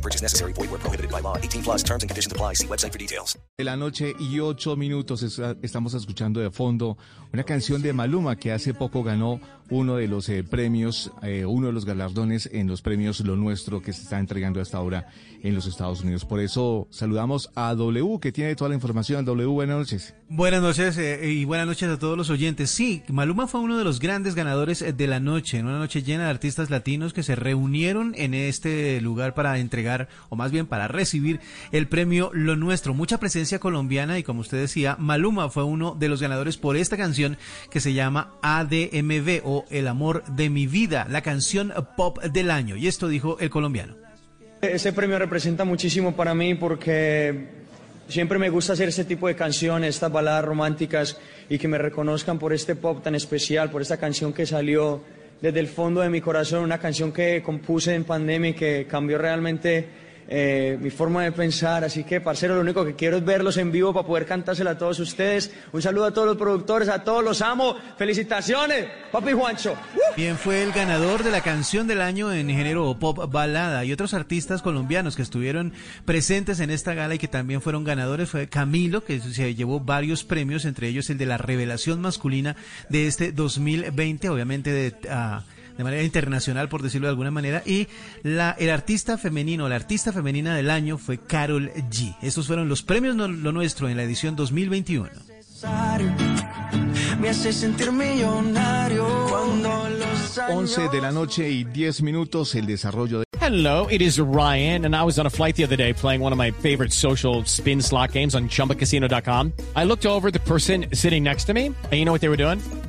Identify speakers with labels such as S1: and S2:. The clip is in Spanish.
S1: Purchase necessary. Void where prohibited by law. 18 plus terms and conditions apply. See website for details.
S2: De la noche y ocho minutos está- estamos escuchando de fondo una canción de Maluma que hace poco ganó uno de los eh, premios, eh, uno de los galardones en los premios Lo Nuestro que se está entregando hasta ahora en los Estados Unidos. Por eso saludamos a W que tiene toda la información. W, buenas noches.
S3: Buenas noches eh, y buenas noches a todos los oyentes. Sí, Maluma fue uno de los grandes ganadores eh, de la noche, en una noche llena de artistas latinos que se reunieron en este lugar para entregar, o más bien para recibir el premio Lo Nuestro. Mucha presencia colombiana y como usted decía, Maluma fue uno de los ganadores por esta canción que se llama ADMV o El Amor de mi Vida, la canción pop del año. Y esto dijo el colombiano.
S4: Este premio representa muchísimo para mí porque siempre me gusta hacer este tipo de canciones, estas baladas románticas y que me reconozcan por este pop tan especial, por esta canción que salió desde el fondo de mi corazón, una canción que compuse en pandemia y que cambió realmente eh, mi forma de pensar. Así que, parcero, lo único que quiero es verlos en vivo para poder cantársela a todos ustedes. Un saludo a todos los productores, a todos los amo. Felicitaciones, papi Juancho.
S3: Bien, fue el ganador de la canción del año en género pop balada y otros artistas colombianos que estuvieron presentes en esta gala y que también fueron ganadores fue Camilo, que se llevó varios premios, entre ellos el de la revelación masculina de este 2020, obviamente de... ah, de manera internacional, por decirlo de alguna manera, y la, el artista femenino, la artista femenina del año fue Carol G. Estos fueron los premios no- Lo Nuestro en la edición 2021.
S5: Me hace sentir millonario cuando los años
S2: 11 de la noche y 10 minutos el desarrollo de
S6: Hello, it is Ryan, and I was on a flight the other day playing one of my favorite social spin slot games on chumbacasino.com. I looked over the person sitting next to me, and you know what they were doing?